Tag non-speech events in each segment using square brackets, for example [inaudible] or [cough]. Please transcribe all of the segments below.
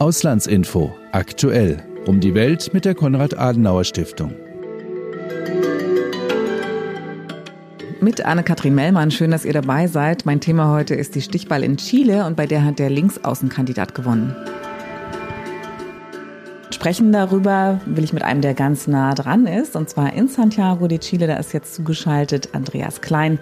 Auslandsinfo aktuell um die Welt mit der Konrad-Adenauer-Stiftung. Mit Anne-Kathrin Mellmann, schön, dass ihr dabei seid. Mein Thema heute ist die Stichball in Chile und bei der hat der Linksaußenkandidat gewonnen. Sprechen darüber will ich mit einem, der ganz nah dran ist, und zwar in Santiago de Chile. Da ist jetzt zugeschaltet Andreas Klein,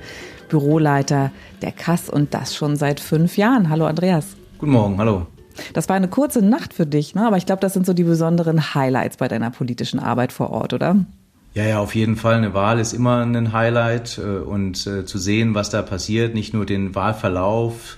Büroleiter der Kass und das schon seit fünf Jahren. Hallo Andreas. Guten Morgen, hallo. Das war eine kurze Nacht für dich, ne? aber ich glaube, das sind so die besonderen Highlights bei deiner politischen Arbeit vor Ort, oder? Ja, ja, auf jeden Fall. Eine Wahl ist immer ein Highlight äh, und äh, zu sehen, was da passiert, nicht nur den Wahlverlauf.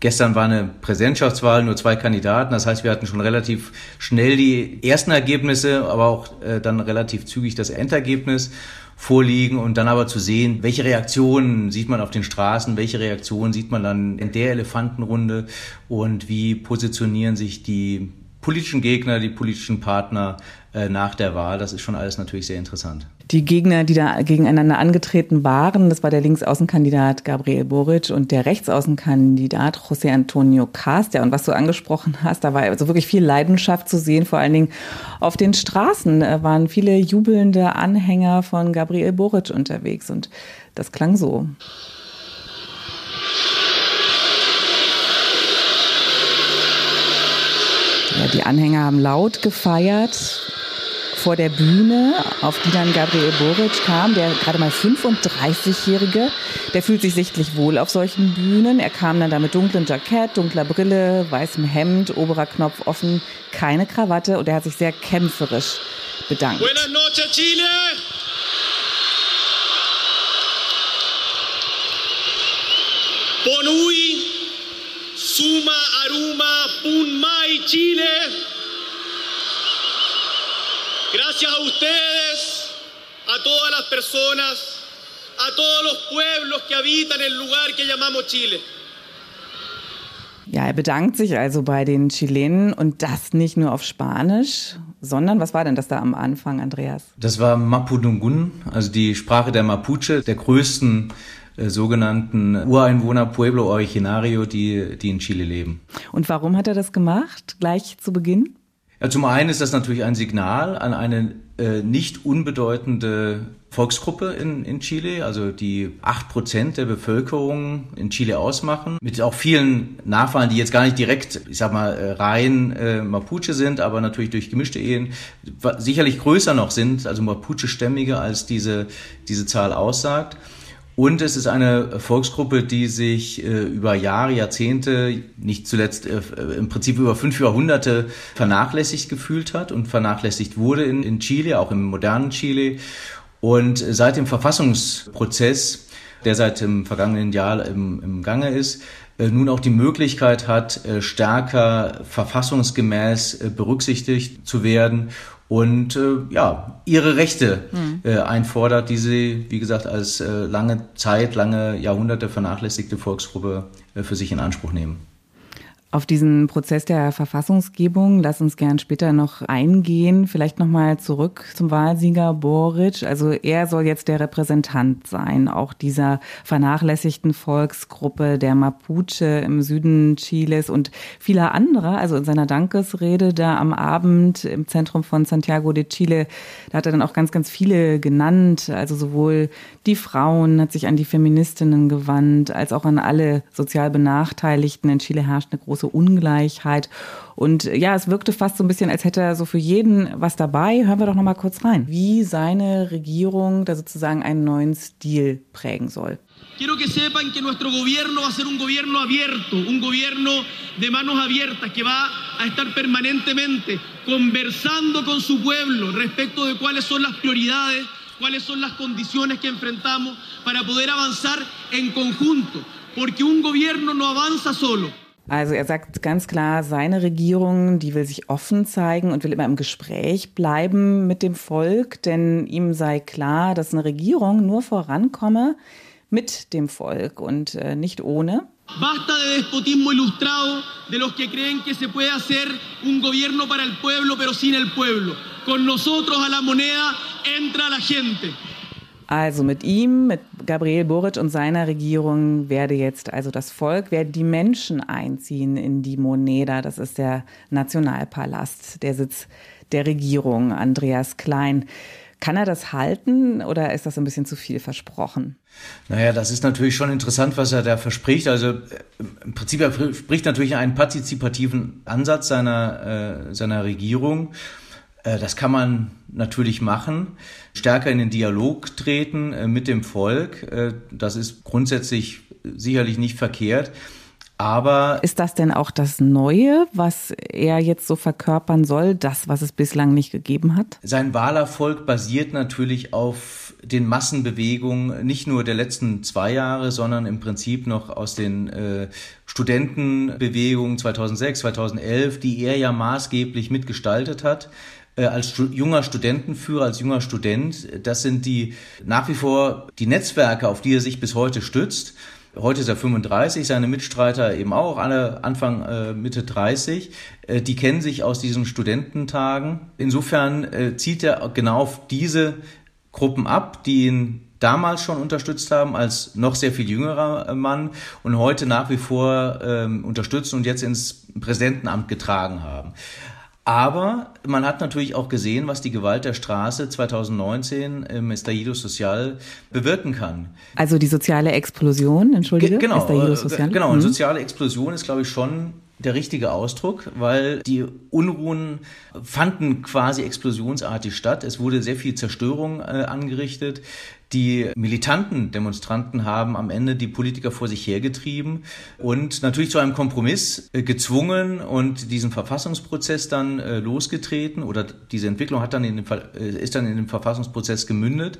Gestern war eine Präsidentschaftswahl, nur zwei Kandidaten. Das heißt, wir hatten schon relativ schnell die ersten Ergebnisse, aber auch äh, dann relativ zügig das Endergebnis vorliegen und dann aber zu sehen, welche Reaktionen sieht man auf den Straßen, welche Reaktionen sieht man dann in der Elefantenrunde und wie positionieren sich die politischen Gegner, die politischen Partner äh, nach der Wahl. Das ist schon alles natürlich sehr interessant. Die Gegner, die da gegeneinander angetreten waren, das war der Linksaußenkandidat Gabriel Boric und der Rechtsaußenkandidat José Antonio Castro. Und was du angesprochen hast, da war also wirklich viel Leidenschaft zu sehen, vor allen Dingen auf den Straßen äh, waren viele jubelnde Anhänger von Gabriel Boric unterwegs und das klang so. Ja, die Anhänger haben laut gefeiert vor der Bühne, auf die dann Gabriel Boric kam, der gerade mal 35-Jährige. Der fühlt sich sichtlich wohl auf solchen Bühnen. Er kam dann da mit dunklem Jackett, dunkler Brille, weißem Hemd, oberer Knopf offen, keine Krawatte und er hat sich sehr kämpferisch bedankt. Buenas noches, Chile! Bonui, Suma, Aruma, Punmai, Chile! Gracias a ustedes, a todas las personas, a todos los pueblos que habitan el lugar que llamamos Chile. Ja, er bedankt sich also bei den Chilenen und das nicht nur auf Spanisch, sondern was war denn das da am Anfang, Andreas? Das war Mapudungun, also die Sprache der Mapuche, der größten äh, sogenannten Ureinwohner Pueblo Originario, die, die in Chile leben. Und warum hat er das gemacht, gleich zu Beginn? Ja, zum einen ist das natürlich ein Signal an eine äh, nicht unbedeutende Volksgruppe in, in Chile, also die acht Prozent der Bevölkerung in Chile ausmachen, mit auch vielen Nachfahren, die jetzt gar nicht direkt, ich sag mal, äh, rein äh, Mapuche sind, aber natürlich durch gemischte Ehen sicherlich größer noch sind, also Mapuche-Stämmige, als diese, diese Zahl aussagt. Und es ist eine Volksgruppe, die sich äh, über Jahre, Jahrzehnte, nicht zuletzt äh, im Prinzip über fünf Jahrhunderte vernachlässigt gefühlt hat und vernachlässigt wurde in, in Chile, auch im modernen Chile. Und seit dem Verfassungsprozess, der seit dem vergangenen Jahr im, im Gange ist, äh, nun auch die Möglichkeit hat, äh, stärker verfassungsgemäß äh, berücksichtigt zu werden und äh, ja, ihre Rechte mhm. äh, einfordert, die sie, wie gesagt, als äh, lange Zeit, lange Jahrhunderte vernachlässigte Volksgruppe äh, für sich in Anspruch nehmen. Auf diesen Prozess der Verfassungsgebung, lass uns gern später noch eingehen. Vielleicht nochmal zurück zum Wahlsieger Boric. Also er soll jetzt der Repräsentant sein, auch dieser vernachlässigten Volksgruppe der Mapuche im Süden Chiles und vieler anderer. Also in seiner Dankesrede da am Abend im Zentrum von Santiago de Chile, da hat er dann auch ganz, ganz viele genannt. Also sowohl die Frauen, hat sich an die Feministinnen gewandt, als auch an alle sozial Benachteiligten. In Chile herrscht eine große große Ungleichheit. Und ja, es wirkte fast so ein bisschen, als hätte er so für jeden was dabei. Hören wir doch noch mal kurz rein, wie seine Regierung da sozusagen einen neuen Stil prägen soll. Quiero que sepan que nuestro gobierno va a ser un gobierno abierto, un gobierno de manos abiertas que va a estar permanentemente conversando con su pueblo respecto de cuáles son las prioridades, cuáles son las condiciones que enfrentamos para poder avanzar en conjunto, porque un gobierno no avanza solo. Also er sagt ganz klar, seine Regierung, die will sich offen zeigen und will immer im Gespräch bleiben mit dem Volk, denn ihm sei klar, dass eine Regierung nur vorankomme mit dem Volk und äh, nicht ohne. Basta de despotismo ilustrado de los que creen que se puede hacer un gobierno para el pueblo pero sin el pueblo. Con nosotros a la moneda entra la gente. Also mit ihm, mit Gabriel Boric und seiner Regierung werde jetzt also das Volk, werden die Menschen einziehen in die Moneda. Das ist der Nationalpalast, der Sitz der Regierung. Andreas Klein. Kann er das halten oder ist das ein bisschen zu viel versprochen? Naja, das ist natürlich schon interessant, was er da verspricht. Also äh, im Prinzip er spricht natürlich einen partizipativen Ansatz seiner, äh, seiner Regierung. Äh, das kann man natürlich machen, stärker in den Dialog treten äh, mit dem Volk. Äh, das ist grundsätzlich sicherlich nicht verkehrt. Aber ist das denn auch das Neue, was er jetzt so verkörpern soll, das, was es bislang nicht gegeben hat? Sein Wahlerfolg basiert natürlich auf den Massenbewegungen nicht nur der letzten zwei Jahre, sondern im Prinzip noch aus den äh, Studentenbewegungen 2006, 2011, die er ja maßgeblich mitgestaltet hat als junger Studentenführer, als junger Student. Das sind die nach wie vor die Netzwerke, auf die er sich bis heute stützt. Heute ist er 35, seine Mitstreiter eben auch, alle Anfang äh, Mitte 30. Äh, die kennen sich aus diesen Studententagen. Insofern äh, zieht er genau auf diese Gruppen ab, die ihn damals schon unterstützt haben als noch sehr viel jüngerer äh, Mann und heute nach wie vor ähm, unterstützen und jetzt ins Präsidentenamt getragen haben. Aber man hat natürlich auch gesehen, was die Gewalt der Straße 2019 im Estallido Social bewirken kann. Also die soziale Explosion, entschuldige? Ge genau, Estallido Social. genau. Eine mhm. soziale Explosion ist, glaube ich, schon der richtige Ausdruck, weil die Unruhen fanden quasi explosionsartig statt. Es wurde sehr viel Zerstörung äh, angerichtet. Die militanten Demonstranten haben am Ende die Politiker vor sich hergetrieben und natürlich zu einem Kompromiss äh, gezwungen und diesen Verfassungsprozess dann äh, losgetreten oder diese Entwicklung hat dann in den, äh, ist dann in den Verfassungsprozess gemündet.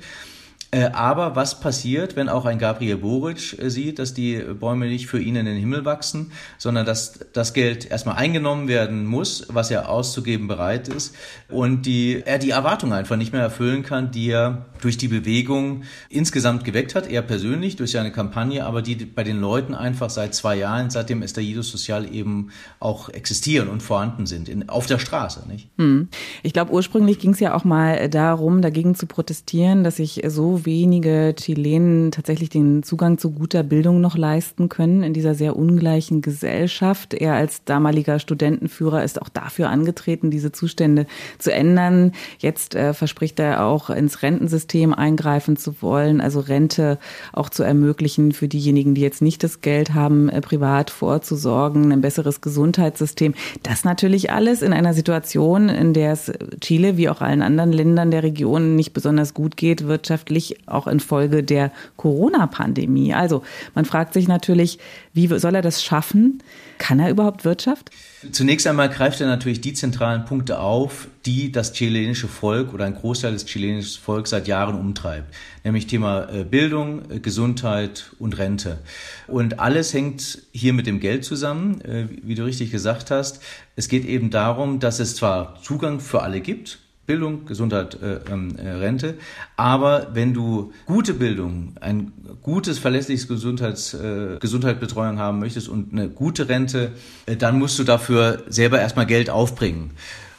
Äh, aber was passiert, wenn auch ein Gabriel Boric äh, sieht, dass die Bäume nicht für ihn in den Himmel wachsen, sondern dass das Geld erstmal eingenommen werden muss, was er auszugeben bereit ist und die, er die Erwartungen einfach nicht mehr erfüllen kann, die er durch die Bewegung insgesamt geweckt hat, er persönlich durch seine Kampagne, aber die bei den Leuten einfach seit zwei Jahren, seit dem Estallido Social eben auch existieren und vorhanden sind, in, auf der Straße. Nicht? Hm. Ich glaube, ursprünglich ging es ja auch mal darum, dagegen zu protestieren, dass sich so wenige Chilenen tatsächlich den Zugang zu guter Bildung noch leisten können in dieser sehr ungleichen Gesellschaft. Er als damaliger Studentenführer ist auch dafür angetreten, diese Zustände zu ändern. Jetzt äh, verspricht er auch ins Rentensystem eingreifen zu wollen, also Rente auch zu ermöglichen für diejenigen, die jetzt nicht das Geld haben, äh, privat vorzusorgen, ein besseres Gesundheitssystem. Das natürlich alles in einer Situation, in der es Chile wie auch allen anderen Ländern der Region nicht besonders gut geht, wirtschaftlich auch infolge der Corona-Pandemie. Also man fragt sich natürlich, wie soll er das schaffen? Kann er überhaupt Wirtschaft? Zunächst einmal greift er natürlich die zentralen Punkte auf, die das chilenische Volk oder ein Großteil des chilenischen Volks seit Jahren umtreibt. Nämlich Thema äh, Bildung, äh, Gesundheit und Rente. Und alles hängt hier mit dem Geld zusammen, äh, wie du richtig gesagt hast. Es geht eben darum, dass es zwar Zugang für alle gibt, Bildung, Gesundheit, äh, ähm, äh, Rente. Aber wenn du gute Bildung, ein gutes, verlässliches Gesundheits, äh, Gesundheitsbetreuung haben möchtest und eine gute Rente, äh, dann musst du dafür selber erstmal Geld aufbringen.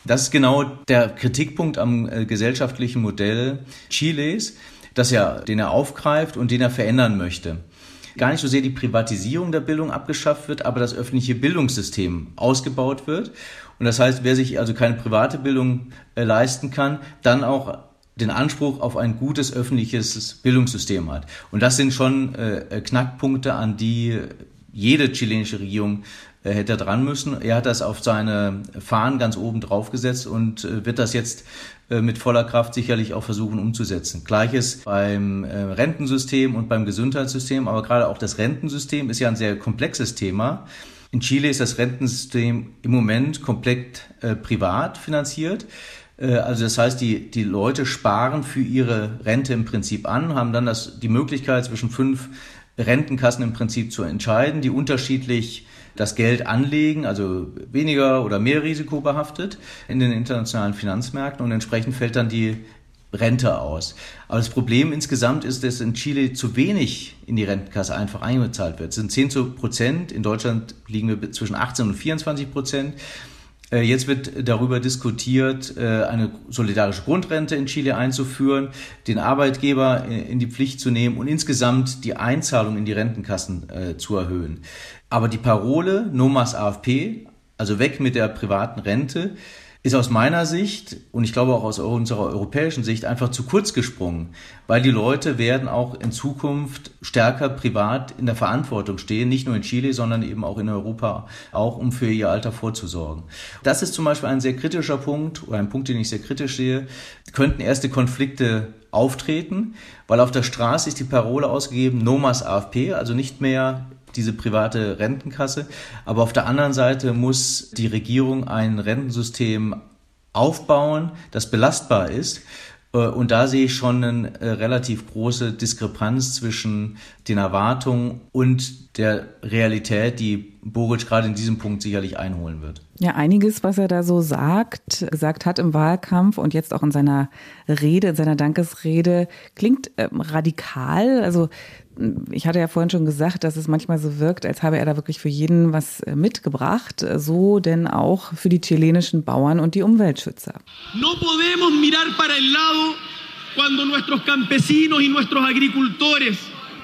Das ist genau der Kritikpunkt am äh, gesellschaftlichen Modell Chiles, das er, den er aufgreift und den er verändern möchte gar nicht so sehr die Privatisierung der Bildung abgeschafft wird, aber das öffentliche Bildungssystem ausgebaut wird. Und das heißt, wer sich also keine private Bildung äh, leisten kann, dann auch den Anspruch auf ein gutes öffentliches Bildungssystem hat. Und das sind schon äh, Knackpunkte, an die jede chilenische Regierung äh, hätte dran müssen. Er hat das auf seine Fahnen ganz oben drauf gesetzt und äh, wird das jetzt äh, mit voller Kraft sicherlich auch versuchen umzusetzen. Gleiches beim äh, Rentensystem und beim Gesundheitssystem, aber gerade auch das Rentensystem ist ja ein sehr komplexes Thema. In Chile ist das Rentensystem im Moment komplett äh, privat finanziert. Äh, also das heißt, die, die Leute sparen für ihre Rente im Prinzip an, haben dann das, die Möglichkeit zwischen fünf Rentenkassen im Prinzip zu entscheiden, die unterschiedlich das Geld anlegen, also weniger oder mehr risikobehaftet in den internationalen Finanzmärkten und entsprechend fällt dann die Rente aus. Aber das Problem insgesamt ist, dass in Chile zu wenig in die Rentenkasse einfach eingezahlt wird. Es sind 10 Prozent, in Deutschland liegen wir zwischen 18 und 24 Prozent. Äh, jetzt wird darüber diskutiert, äh, eine solidarische Grundrente in Chile einzuführen, den Arbeitgeber in die Pflicht zu nehmen und insgesamt die Einzahlung in die Rentenkassen äh, zu erhöhen. Aber die Parole No más AFP, also weg mit der privaten Rente, ist aus meiner Sicht und ich glaube auch aus unserer europäischen Sicht einfach zu kurz gesprungen, weil die Leute werden auch in Zukunft stärker privat in der Verantwortung stehen, nicht nur in Chile, sondern eben auch in Europa, auch um für ihr Alter vorzusorgen. Das ist zum Beispiel ein sehr kritischer Punkt oder ein Punkt, den ich sehr kritisch sehe. Könnten erste Konflikte auftreten, weil auf der Straße ist die Parole ausgegeben, no mas AFP, also nicht mehr diese private Rentenkasse. Aber auf der anderen Seite muss die Regierung ein Rentensystem aufbauen, das belastbar ist. Äh, und da sehe ich schon eine äh, relativ große Diskrepanz zwischen den Erwartungen und der Realität, die Boric gerade in diesem Punkt sicherlich einholen wird. Ja, einiges, was er da so sagt, gesagt hat im Wahlkampf und jetzt auch in seiner Rede, in seiner Dankesrede, klingt ähm, radikal. Also ich hatte ja vorhin schon gesagt, dass es manchmal so wirkt, als habe er da wirklich für jeden was äh, mitgebracht, so denn auch für die chilenischen Bauern und die Umweltschützer. No podemos mirar para el lado cuando nuestros campesinos y nuestros agricultores,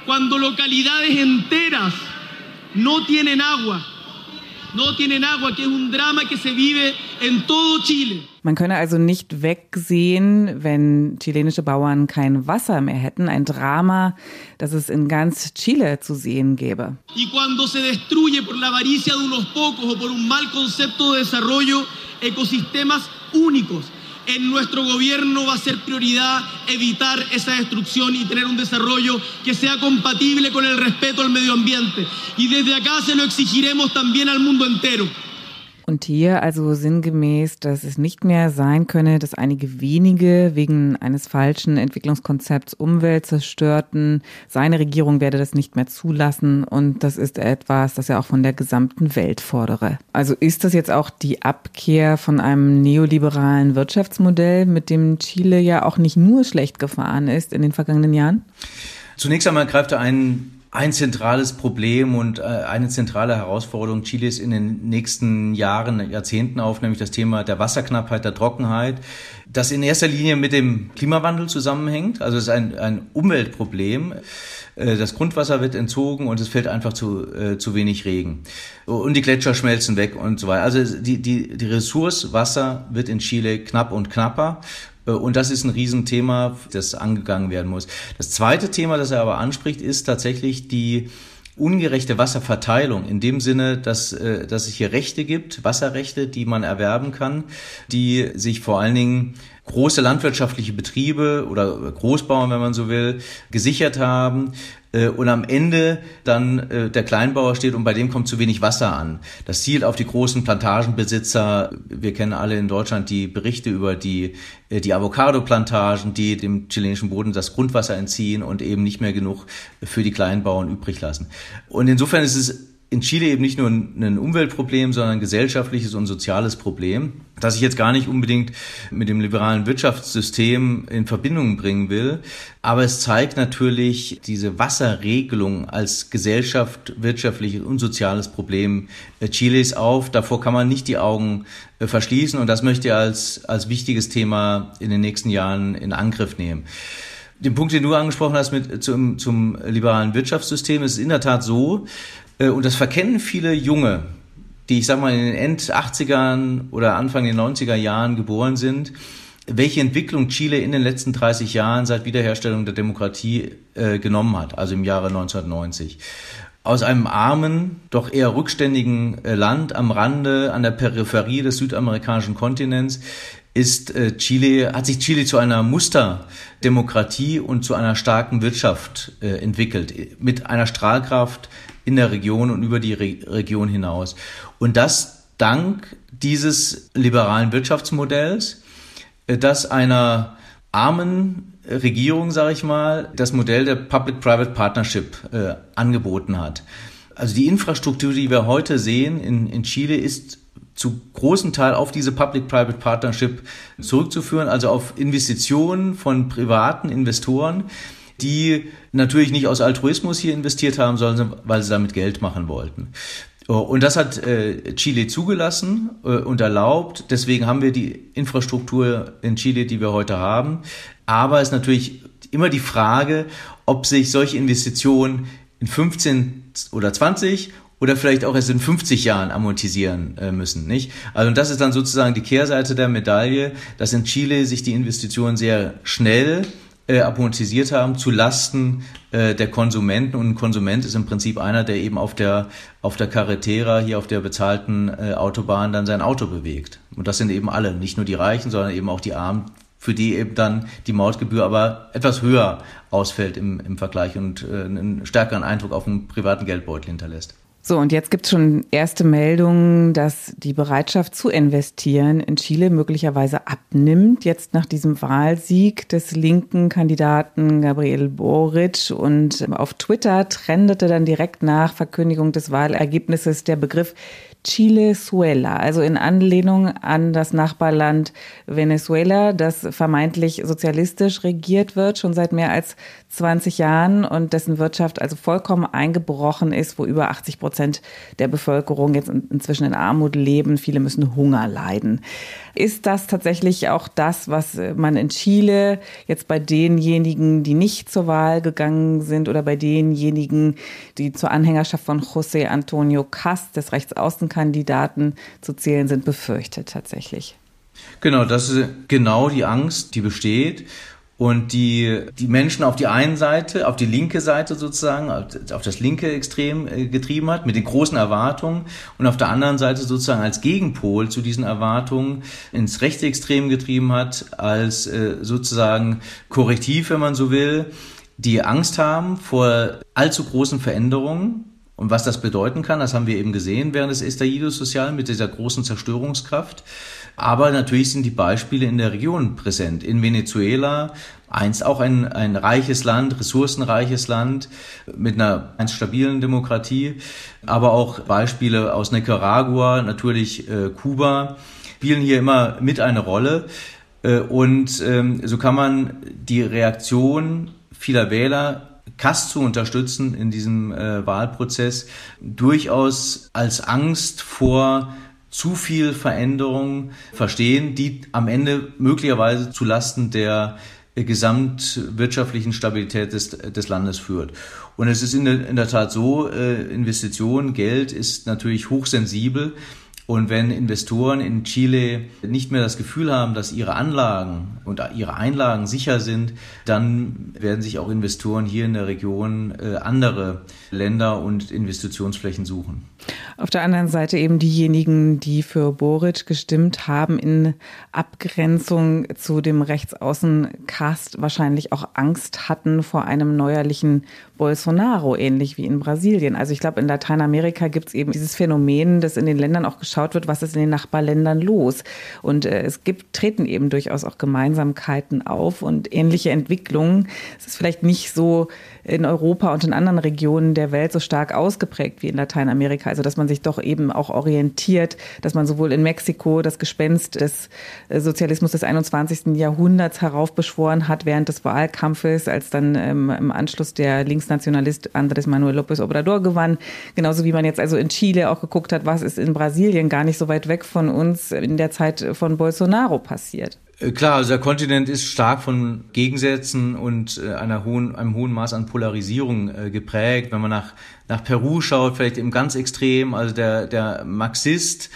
cuando localidades enteras no tienen agua, no tienen agua, que es un drama que se vive en todo Chile. Man könne also nicht wegsehen, wenn chilenische Bauern kein Wasser mehr hätten. Ein Drama, das es in ganz Chile zu sehen gäbe. Y cuando se destruye por la avaricia de unos pocos o por un mal concepto de desarrollo ecosistemas únicos, en nuestro gobierno va a ser prioridad evitar esa destrucción y tener un desarrollo que sea compatible con el respeto al medio ambiente. Y desde acá se lo exigiremos también al mundo entero. Und hier also sinngemäß, dass es nicht mehr sein könne, dass einige wenige wegen eines falschen Entwicklungskonzepts Umwelt zerstörten. Seine Regierung werde das nicht mehr zulassen und das ist etwas, das er auch von der gesamten Welt fordere. Also ist das jetzt auch die Abkehr von einem neoliberalen Wirtschaftsmodell, mit dem Chile ja auch nicht nur schlecht gefahren ist in den vergangenen Jahren? Zunächst einmal greift er einen ein zentrales Problem und äh, eine zentrale Herausforderung Chiles in den nächsten Jahren, Jahrzehnten auf, nämlich das Thema der Wasserknappheit, der Trockenheit, das in erster Linie mit dem Klimawandel zusammenhängt. Also es ist ein, ein Umweltproblem. Äh, das Grundwasser wird entzogen und es fällt einfach zu, äh, zu wenig Regen. Und die Gletscher schmelzen weg und so weiter. Also die, die, die Ressource Wasser wird in Chile knapp und knapper. Äh, und das ist ein Riesenthema, das angegangen werden muss. Das zweite Thema, das er aber anspricht, ist tatsächlich die ungerechte Wasserverteilung in dem Sinne, dass, äh, dass es hier Rechte gibt, Wasserrechte, die man erwerben kann, die sich vor allen Dingen große landwirtschaftliche Betriebe oder Großbauern, wenn man so will, gesichert haben, äh, und am Ende dann äh, der Kleinbauer steht und bei dem kommt zu wenig Wasser an. Das zielt auf die großen Plantagenbesitzer. Wir kennen alle in Deutschland die Berichte über die, äh, die Avocado-Plantagen, die dem chilenischen Boden das Grundwasser entziehen und eben nicht mehr genug für die Kleinbauern übrig lassen. Und insofern ist es in Chile eben nicht nur ein Umweltproblem, sondern ein gesellschaftliches und soziales Problem, das ich jetzt gar nicht unbedingt mit dem liberalen Wirtschaftssystem in Verbindung bringen will. Aber es zeigt natürlich diese Wasserregelung als Gesellschaft, wirtschaftliches und soziales Problem Chiles auf. Davor kann man nicht die Augen äh, verschließen und das möchte ich als, als wichtiges Thema in den nächsten Jahren in Angriff nehmen. Den Punkt, den du angesprochen hast mit zum, zum liberalen Wirtschaftssystem, ist in der Tat so, und das verkennen viele Junge, die ich sag mal in den End 80ern oder Anfang der 90er Jahren geboren sind, welche Entwicklung Chile in den letzten 30 Jahren seit Wiederherstellung der Demokratie äh, genommen hat, also im Jahre 1990. Aus einem armen, doch eher rückständigen äh, Land am Rande, an der Peripherie des südamerikanischen Kontinents, ist äh, Chile, hat sich Chile zu einer Musterdemokratie und zu einer starken Wirtschaft äh, entwickelt, mit einer Strahlkraft, in der Region und über die Re Region hinaus. Und das dank dieses liberalen Wirtschaftsmodells, äh, das einer armen Regierung, sage ich mal, das Modell der Public-Private Partnership äh, angeboten hat. Also die Infrastruktur, die wir heute sehen in, in Chile, ist zu großen Teil auf diese Public-Private Partnership zurückzuführen, also auf Investitionen von privaten Investoren, die natürlich nicht aus Altruismus hier investiert haben, sondern weil sie damit Geld machen wollten. Und das hat äh, Chile zugelassen äh, und erlaubt. Deswegen haben wir die Infrastruktur in Chile, die wir heute haben. Aber es ist natürlich immer die Frage, ob sich solche Investitionen in 15 oder 20 oder vielleicht auch erst in 50 Jahren amortisieren äh, müssen, nicht? Also das ist dann sozusagen die Kehrseite der Medaille, dass in Chile sich die Investitionen sehr schnell äh, amortisiert haben zu Lasten äh, der Konsumenten. Und ein Konsument ist im Prinzip einer, der eben auf der, auf der Carretera, hier auf der bezahlten äh, Autobahn dann sein Auto bewegt. Und das sind eben alle, nicht nur die Reichen, sondern eben auch die Armen, für die eben dann die Mautgebühr aber etwas höher ausfällt im, im Vergleich und äh, einen stärkeren Eindruck auf den privaten Geldbeutel hinterlässt. So, und jetzt gibt es schon erste Meldungen, dass die Bereitschaft zu investieren in Chile möglicherweise abnimmt, jetzt nach diesem Wahlsieg des linken Kandidaten Gabriel Boric. Und auf Twitter trendete dann direkt nach Verkündigung des Wahlergebnisses der Begriff Chilezuela, also in Anlehnung an das Nachbarland Venezuela, das vermeintlich sozialistisch regiert wird, schon seit mehr als 20 Jahren und dessen Wirtschaft also vollkommen eingebrochen ist, wo über 80 Prozent der Bevölkerung jetzt inzwischen in Armut leben. Viele müssen Hunger leiden. Ist das tatsächlich auch das, was man in Chile jetzt bei denjenigen, die nicht zur Wahl gegangen sind oder bei denjenigen, die zur Anhängerschaft von José Antonio Cast, des Rechtsaußenkandidaten, zu zählen sind, befürchtet tatsächlich? Genau, das ist genau die Angst, die besteht und die, die Menschen auf die einen Seite, auf die linke Seite sozusagen, auf das linke Extrem äh, getrieben hat, mit den großen Erwartungen und auf der anderen Seite sozusagen als Gegenpol zu diesen Erwartungen ins rechte Extrem getrieben hat, als äh, sozusagen Korrektiv, wenn man so will, die Angst haben vor allzu großen Veränderungen und was das bedeuten kann, das haben wir eben gesehen während des Estallido Social mit dieser großen Zerstörungskraft. Aber natürlich sind die Beispiele in der Region präsent. In Venezuela, einst auch ein, ein reiches Land, ressourcenreiches Land mit einer einst stabilen Demokratie, aber auch Beispiele aus Nicaragua, natürlich äh, Kuba, spielen hier immer mit eine Rolle. Äh, und ähm, so kann man die Reaktion vieler Wähler Kass zu unterstützen in diesem äh, Wahlprozess durchaus als Angst vor zu viel Veränderung verstehen, die am Ende möglicherweise zu Lasten der gesamtwirtschaftlichen Stabilität des, des Landes führt. Und es ist in der, in der Tat so, äh, Investitionen, Geld ist natürlich hochsensibel. Und wenn Investoren in Chile nicht mehr das Gefühl haben, dass ihre Anlagen und ihre Einlagen sicher sind, dann werden sich auch Investoren hier in der Region äh, andere Länder und Investitionsflächen suchen. Auf der anderen Seite eben diejenigen, die für Boric gestimmt haben, in Abgrenzung zu dem Rechtsaußencast wahrscheinlich auch Angst hatten vor einem neuerlichen Bolsonaro, ähnlich wie in Brasilien. Also ich glaube, in Lateinamerika gibt es eben dieses Phänomen, dass in den Ländern auch geschaut wird, was ist in den Nachbarländern los. Und äh, es gibt, treten eben durchaus auch Gemeinsamkeiten auf und ähnliche Entwicklungen. Es ist vielleicht nicht so in Europa und in anderen Regionen der Welt so stark ausgeprägt wie in Lateinamerika. Also dass man sich doch eben auch orientiert, dass man sowohl in Mexiko das Gespenst des äh, Sozialismus des 21. Jahrhunderts heraufbeschworen hat während des Wahlkampfes, als dann ähm, im Anschluss der Linksnationalist Andrés Manuel López Obrador gewann. Genauso wie man jetzt also in Chile auch geguckt hat, was ist in Brasilien gar nicht so weit weg von uns in der Zeit von Bolsonaro passiert. Äh, klar, also der Kontinent ist stark von Gegensätzen und äh, einer hohen, einem hohen Maß an Polarisierung äh, geprägt. Wenn man nach, nach Peru schaut, vielleicht im ganz extrem, also der, der Marxist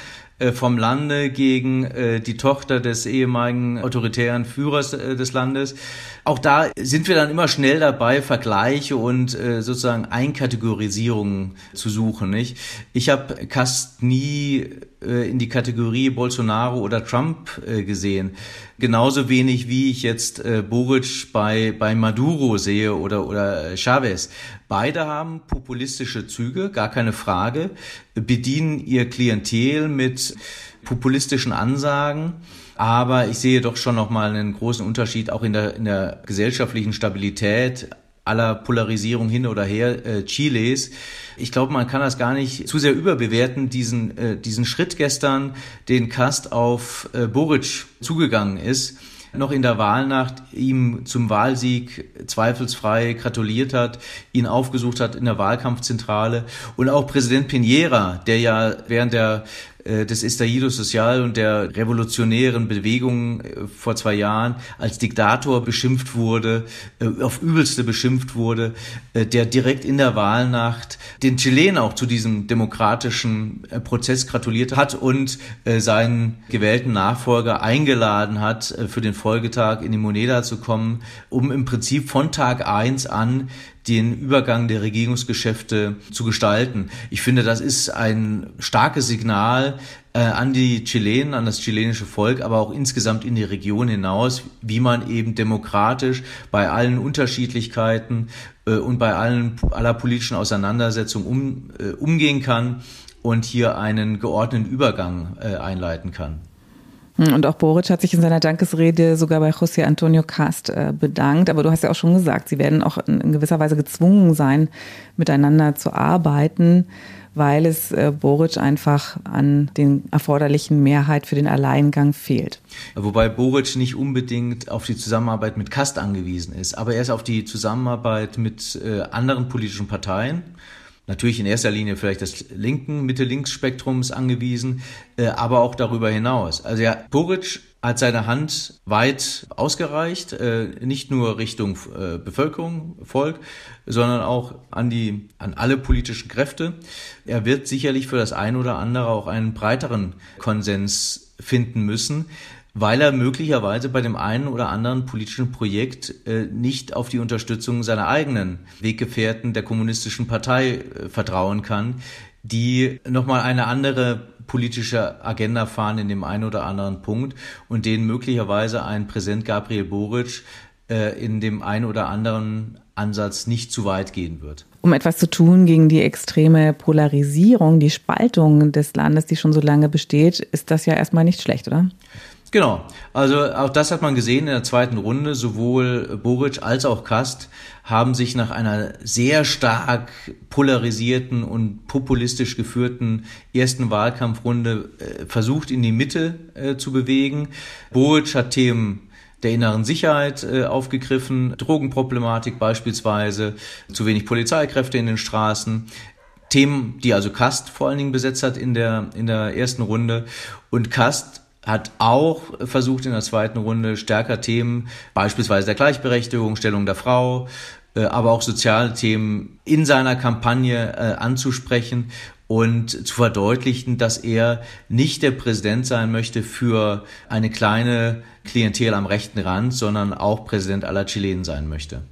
vom Lande gegen die Tochter des ehemaligen autoritären Führers des Landes. Auch da sind wir dann immer schnell dabei, Vergleiche und äh, sozusagen Einkategorisierungen zu suchen. Nicht? Ich habe Kast nie äh, in die Kategorie Bolsonaro oder Trump äh, gesehen. Genauso wenig wie ich jetzt äh, Boric bei, bei Maduro sehe oder, oder Chavez. Beide haben populistische Züge, gar keine Frage, bedienen ihr Klientel mit populistischen Ansagen. Aber ich sehe doch schon nochmal einen großen Unterschied auch in der, in der gesellschaftlichen Stabilität aller Polarisierung hin oder her äh, Chiles. Ich glaube, man kann das gar nicht zu sehr überbewerten, diesen, äh, diesen Schritt gestern, den Kast auf äh, Boric zugegangen ist. noch in der Wahlnacht ihm zum Wahlsieg zweifelsfrei gratuliert hat, ihn aufgesucht hat in der Wahlkampfzentrale und auch Präsident Piñera, der ja während der des Estallido Social und der revolutionären Bewegung äh, vor zwei Jahren als Diktator beschimpft wurde, äh, auf übelste beschimpft wurde, der direkt in der Wahlnacht den Chilen auch zu diesem demokratischen Prozess gratuliert hat und seinen gewählten Nachfolger eingeladen hat, für den Folgetag in die Moneda zu kommen, um im Prinzip von Tag eins an den Übergang der Regierungsgeschäfte zu gestalten. Ich finde, das ist ein starkes Signal äh, an die Chilenen, an das chilenische Volk, aber auch insgesamt in die Region hinaus, wie man eben demokratisch bei allen Unterschiedlichkeiten äh, und bei allen aller politischen Auseinandersetzungen um, äh, umgehen kann und hier einen geordneten Übergang äh, einleiten kann. Und auch Boric hat sich in seiner Dankesrede sogar bei José Antonio Cast äh, bedankt. Aber du hast ja auch schon gesagt, sie werden auch in gewisser Weise gezwungen sein, miteinander zu arbeiten, weil es äh, Boric einfach an den erforderlichen Mehrheit für den Alleingang fehlt. Wobei Boric nicht unbedingt auf die Zusammenarbeit mit Cast angewiesen ist, aber er ist auf die Zusammenarbeit mit äh, anderen politischen Parteien natürlich in erster Linie vielleicht des linken, Mitte-Links-Spektrums angewiesen, äh, aber auch darüber hinaus. Also ja, Boric hat seine Hand weit ausgereicht, äh, nicht nur Richtung äh, Bevölkerung, Volk, sondern auch an die, an alle politischen Kräfte. Er wird sicherlich für das ein oder andere auch einen breiteren Konsens finden müssen weil er möglicherweise bei dem einen oder anderen politischen Projekt äh, nicht auf die Unterstützung seiner eigenen Weggefährten der kommunistischen Partei äh, vertrauen kann, die nochmal eine andere politische Agenda fahren in dem einen oder anderen Punkt und denen möglicherweise ein Präsident Gabriel Boric äh, in dem einen oder anderen Ansatz nicht zu weit gehen wird. Um etwas zu tun gegen die extreme Polarisierung, die Spaltung des Landes, die schon so lange besteht, ist das ja erstmal nicht schlecht, oder? Genau, also auch das hat man gesehen in der zweiten Runde. Sowohl Boric als auch Kast haben sich nach einer sehr stark polarisierten und populistisch geführten ersten Wahlkampfrunde äh, versucht, in die Mitte äh, zu bewegen. Boric hat Themen der inneren Sicherheit äh, aufgegriffen, Drogenproblematik beispielsweise, zu wenig Polizeikräfte in den Straßen. Themen, die also Kast vor allen Dingen besetzt hat in der, in der ersten Runde. Und Kast hat auch versucht in der zweiten Runde stärker Themen, beispielsweise der Gleichberechtigung, Stellung der Frau, äh, aber auch soziale Themen in seiner Kampagne äh, anzusprechen und zu verdeutlichen, dass er nicht der Präsident sein möchte für eine kleine Klientel am rechten Rand, sondern auch Präsident aller Chilenen sein möchte.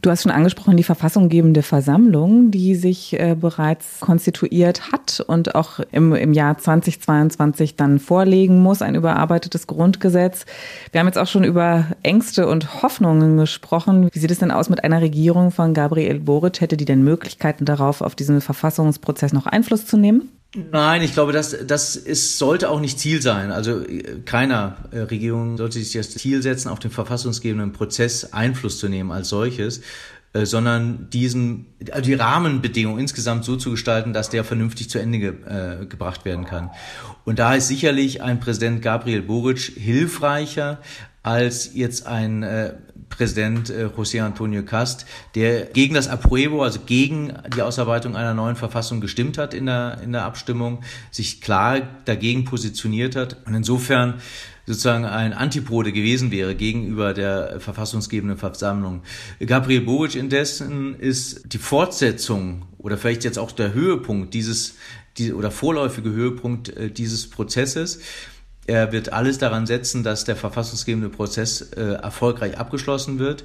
Du hast schon angesprochen, die verfassunggebende Versammlung, die sich äh, bereits konstituiert hat und auch im, im Jahr 2022 dann vorlegen muss, ein überarbeitetes Grundgesetz. Wir haben jetzt auch schon über Ängste und Hoffnungen gesprochen. Wie sieht es denn aus mit einer Regierung von Gabriel Boric? Hätte die denn Möglichkeiten darauf, auf diesen Verfassungsprozess noch Einfluss zu nehmen? Nein, ich glaube, das, das ist, sollte auch nicht Ziel sein. Also keiner äh, Regierung sollte sich das Ziel setzen, auf den verfassungsgebenden Prozess Einfluss zu nehmen als solches, äh, sondern diesen, also die Rahmenbedingungen insgesamt so zu gestalten, dass der vernünftig zu Ende ge, äh, gebracht werden kann. Und da ist sicherlich ein Präsident Gabriel Boric hilfreicher als jetzt ein äh, Präsident äh, José Antonio Cast, der gegen das Apruebo, also gegen die Ausarbeitung einer neuen Verfassung gestimmt hat in der, in der Abstimmung, sich klar dagegen positioniert hat und insofern sozusagen ein Antipode gewesen wäre gegenüber der verfassungsgebenden Versammlung. Gabriel Boric indessen ist die Fortsetzung oder vielleicht jetzt auch der Höhepunkt dieses die, oder vorläufige Höhepunkt äh, dieses Prozesses. Er wird alles daran setzen, dass der verfassungsgebende Prozess äh, erfolgreich abgeschlossen wird.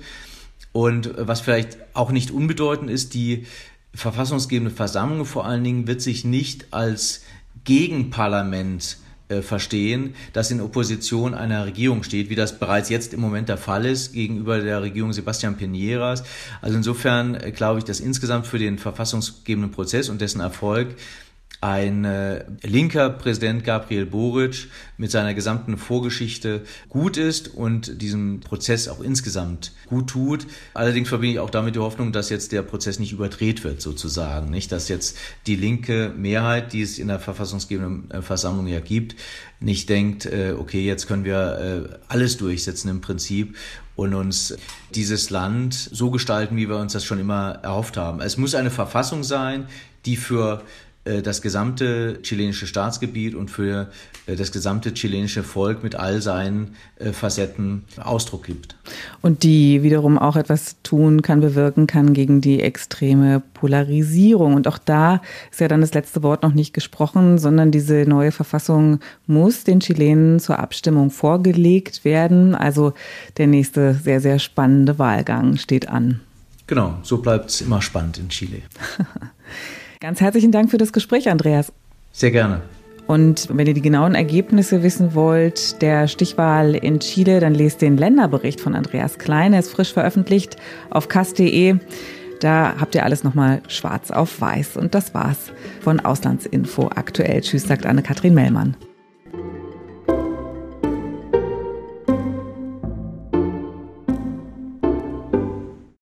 Und äh, was vielleicht auch nicht unbedeutend ist, die verfassungsgebende Versammlung vor allen Dingen wird sich nicht als Gegenparlament äh, verstehen, das in Opposition einer Regierung steht, wie das bereits jetzt im Moment der Fall ist gegenüber der Regierung Sebastian Piñeras. Also insofern äh, glaube ich, dass insgesamt für den verfassungsgebenden Prozess und dessen Erfolg ein äh, linker Präsident Gabriel Boric mit seiner gesamten Vorgeschichte gut ist und diesem Prozess auch insgesamt gut tut. Allerdings verbinde ich auch damit die Hoffnung, dass jetzt der Prozess nicht überdreht wird, sozusagen. Nicht, dass jetzt die linke Mehrheit, die es in der verfassungsgebenden äh, Versammlung ja gibt, nicht denkt, äh, okay, jetzt können wir äh, alles durchsetzen im Prinzip und uns dieses Land so gestalten, wie wir uns das schon immer erhofft haben. Es muss eine Verfassung sein, die für das gesamte chilenische Staatsgebiet und für äh, das gesamte chilenische Volk mit all seinen äh, Facetten Ausdruck gibt. Und die wiederum auch etwas tun kann, bewirken kann gegen die extreme Polarisierung. Und auch da ist ja dann das letzte Wort noch nicht gesprochen, sondern diese neue Verfassung muss den Chilenen zur Abstimmung vorgelegt werden. Also der nächste sehr, sehr spannende Wahlgang steht an. Genau, so bleibt es immer spannend in Chile. [laughs] Ganz herzlichen Dank für das Gespräch, Andreas. Sehr gerne. Und wenn ihr die genauen Ergebnisse wissen wollt der Stichwahl in Chile, dann lest den Länderbericht von Andreas Klein. Er ist frisch veröffentlicht auf kass.de. Da habt ihr alles nochmal schwarz auf weiß. Und das war's von Auslandsinfo aktuell. Tschüss, sagt Anne-Kathrin Mellmann.